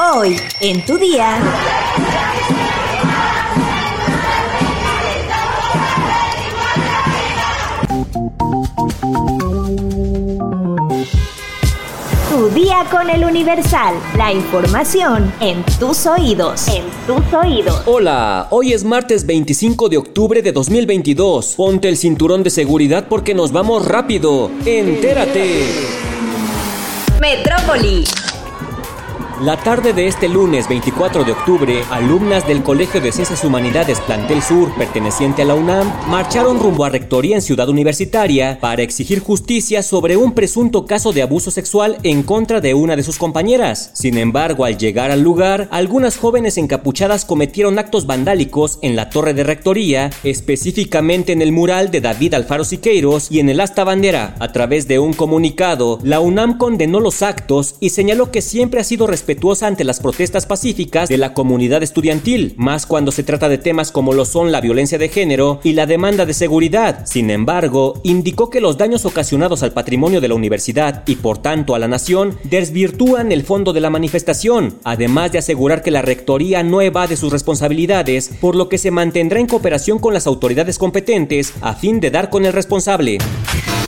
Hoy, en tu día. Tu día con el Universal. La información en tus oídos. En tus oídos. Hola, hoy es martes 25 de octubre de 2022. Ponte el cinturón de seguridad porque nos vamos rápido. Entérate. Metrópoli. La tarde de este lunes 24 de octubre, alumnas del Colegio de Ciencias Humanidades Plantel Sur, perteneciente a la UNAM, marcharon rumbo a Rectoría en Ciudad Universitaria para exigir justicia sobre un presunto caso de abuso sexual en contra de una de sus compañeras. Sin embargo, al llegar al lugar, algunas jóvenes encapuchadas cometieron actos vandálicos en la torre de Rectoría, específicamente en el mural de David Alfaro Siqueiros y en el asta bandera. A través de un comunicado, la UNAM condenó los actos y señaló que siempre ha sido respetuosa ante las protestas pacíficas de la comunidad estudiantil, más cuando se trata de temas como lo son la violencia de género y la demanda de seguridad. Sin embargo, indicó que los daños ocasionados al patrimonio de la universidad y por tanto a la nación desvirtúan el fondo de la manifestación, además de asegurar que la rectoría no evade sus responsabilidades, por lo que se mantendrá en cooperación con las autoridades competentes a fin de dar con el responsable.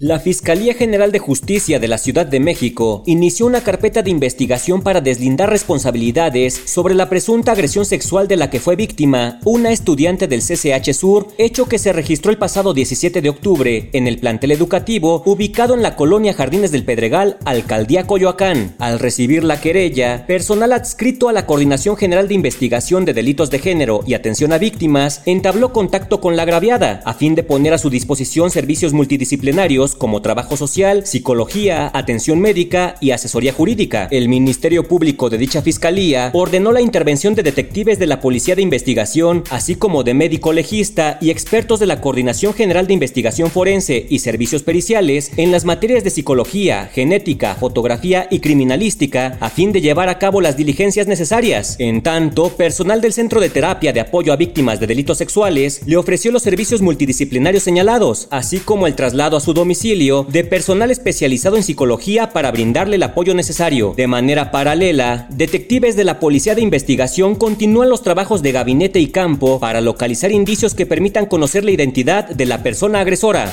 La Fiscalía General de Justicia de la Ciudad de México inició una carpeta de investigación para deslindar responsabilidades sobre la presunta agresión sexual de la que fue víctima una estudiante del CCH Sur, hecho que se registró el pasado 17 de octubre en el plantel educativo ubicado en la colonia Jardines del Pedregal, Alcaldía Coyoacán. Al recibir la querella, personal adscrito a la Coordinación General de Investigación de Delitos de Género y Atención a Víctimas entabló contacto con la agraviada a fin de poner a su disposición servicios multidisciplinarios como trabajo social, psicología, atención médica y asesoría jurídica. El Ministerio Público de dicha fiscalía ordenó la intervención de detectives de la Policía de Investigación, así como de médico legista y expertos de la Coordinación General de Investigación Forense y Servicios Periciales en las materias de psicología, genética, fotografía y criminalística, a fin de llevar a cabo las diligencias necesarias. En tanto, personal del Centro de Terapia de Apoyo a Víctimas de Delitos Sexuales le ofreció los servicios multidisciplinarios señalados, así como el traslado a su domicilio de personal especializado en psicología para brindarle el apoyo necesario. De manera paralela, detectives de la Policía de Investigación continúan los trabajos de gabinete y campo para localizar indicios que permitan conocer la identidad de la persona agresora.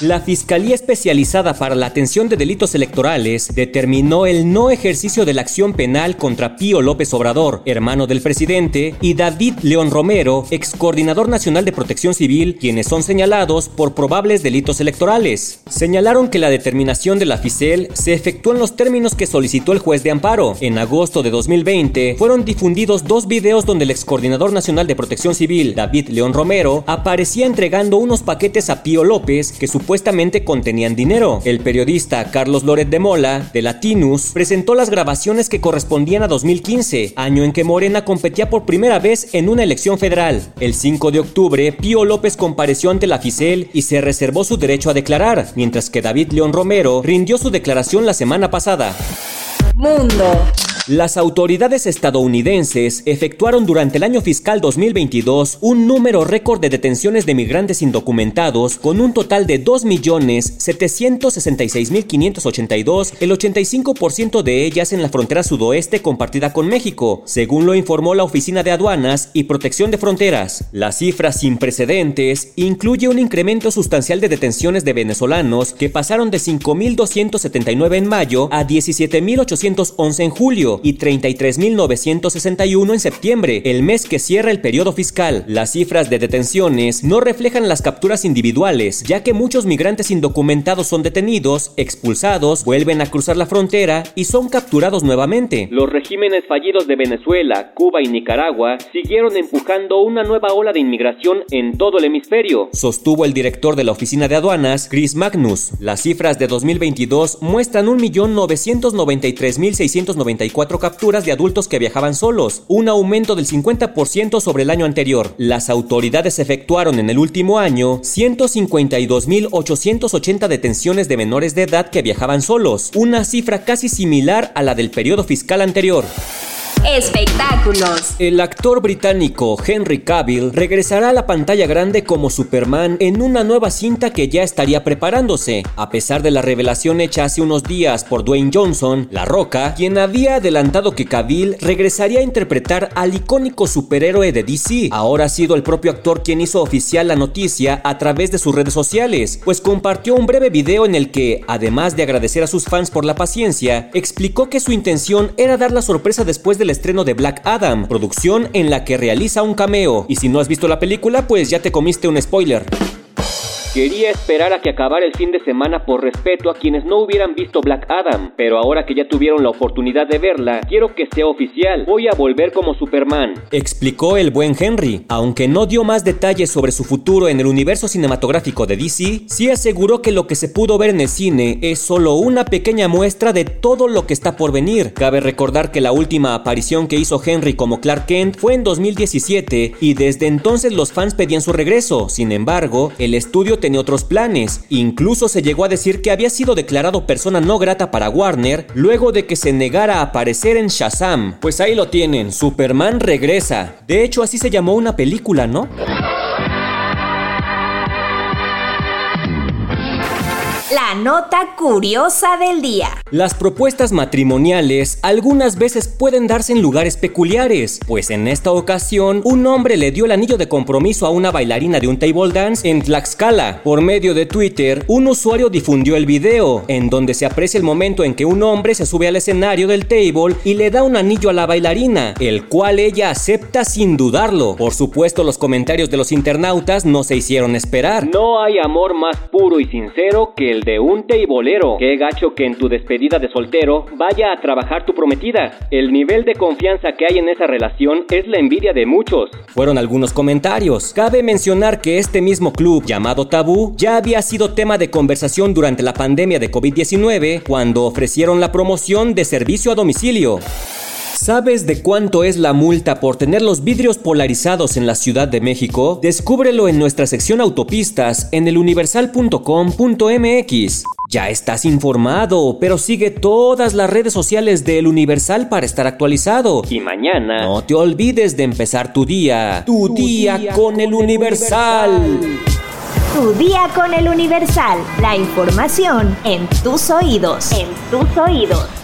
La Fiscalía Especializada para la Atención de Delitos Electorales determinó el no ejercicio de la acción penal contra Pío López Obrador, hermano del presidente, y David León Romero, ex coordinador nacional de protección civil, quienes son señalados por probables delitos electorales. Señalaron que la determinación de la FICEL se efectuó en los términos que solicitó el juez de amparo. En agosto de 2020 fueron difundidos dos videos donde el ex coordinador nacional de protección civil, David León Romero, aparecía entregando unos paquetes a Pío López que supuestamente contenían dinero. El periodista Carlos Loret de Mola, de Latinus, presentó las grabaciones que correspondían a 2015, año en que Morena competía por primera vez en una elección federal. El 5 de octubre, Pío López compareció ante la FICEL y se reservó su derecho a declarar, mientras que David León Romero rindió su declaración la semana pasada. Mundo. Las autoridades estadounidenses efectuaron durante el año fiscal 2022 un número récord de detenciones de migrantes indocumentados con un total de 2.766.582, el 85% de ellas en la frontera sudoeste compartida con México, según lo informó la Oficina de Aduanas y Protección de Fronteras. La cifra sin precedentes incluye un incremento sustancial de detenciones de venezolanos que pasaron de 5.279 en mayo a 17.811 en julio y 33.961 en septiembre, el mes que cierra el periodo fiscal. Las cifras de detenciones no reflejan las capturas individuales, ya que muchos migrantes indocumentados son detenidos, expulsados, vuelven a cruzar la frontera y son capturados nuevamente. Los regímenes fallidos de Venezuela, Cuba y Nicaragua siguieron empujando una nueva ola de inmigración en todo el hemisferio, sostuvo el director de la Oficina de Aduanas, Chris Magnus. Las cifras de 2022 muestran 1.993.694 capturas de adultos que viajaban solos, un aumento del 50% sobre el año anterior. Las autoridades efectuaron en el último año 152.880 detenciones de menores de edad que viajaban solos, una cifra casi similar a la del periodo fiscal anterior. Espectáculos. El actor británico Henry Cavill regresará a la pantalla grande como Superman en una nueva cinta que ya estaría preparándose, a pesar de la revelación hecha hace unos días por Dwayne Johnson, La Roca, quien había adelantado que Cavill regresaría a interpretar al icónico superhéroe de DC. Ahora ha sido el propio actor quien hizo oficial la noticia a través de sus redes sociales, pues compartió un breve video en el que, además de agradecer a sus fans por la paciencia, explicó que su intención era dar la sorpresa después del estreno de Black Adam, producción en la que realiza un cameo. Y si no has visto la película, pues ya te comiste un spoiler. Quería esperar a que acabara el fin de semana por respeto a quienes no hubieran visto Black Adam, pero ahora que ya tuvieron la oportunidad de verla, quiero que sea oficial. Voy a volver como Superman. Explicó el buen Henry. Aunque no dio más detalles sobre su futuro en el universo cinematográfico de DC, sí aseguró que lo que se pudo ver en el cine es solo una pequeña muestra de todo lo que está por venir. Cabe recordar que la última aparición que hizo Henry como Clark Kent fue en 2017 y desde entonces los fans pedían su regreso. Sin embargo, el estudio tenía otros planes. Incluso se llegó a decir que había sido declarado persona no grata para Warner luego de que se negara a aparecer en Shazam. Pues ahí lo tienen, Superman regresa. De hecho, así se llamó una película, ¿no? La nota curiosa del día. Las propuestas matrimoniales algunas veces pueden darse en lugares peculiares, pues en esta ocasión un hombre le dio el anillo de compromiso a una bailarina de un table dance en Tlaxcala. Por medio de Twitter, un usuario difundió el video, en donde se aprecia el momento en que un hombre se sube al escenario del table y le da un anillo a la bailarina, el cual ella acepta sin dudarlo. Por supuesto, los comentarios de los internautas no se hicieron esperar. No hay amor más puro y sincero que el de un teibolero. Qué gacho que en tu despedida de soltero vaya a trabajar tu prometida. El nivel de confianza que hay en esa relación es la envidia de muchos. Fueron algunos comentarios. Cabe mencionar que este mismo club llamado Tabú ya había sido tema de conversación durante la pandemia de COVID-19 cuando ofrecieron la promoción de servicio a domicilio. ¿Sabes de cuánto es la multa por tener los vidrios polarizados en la Ciudad de México? Descúbrelo en nuestra sección autopistas en eluniversal.com.mx. Ya estás informado, pero sigue todas las redes sociales de El Universal para estar actualizado. Y mañana no te olvides de empezar tu día. Tu, día, con El Universal. Tu día con el Universal. La información en tus oídos. En tus oídos.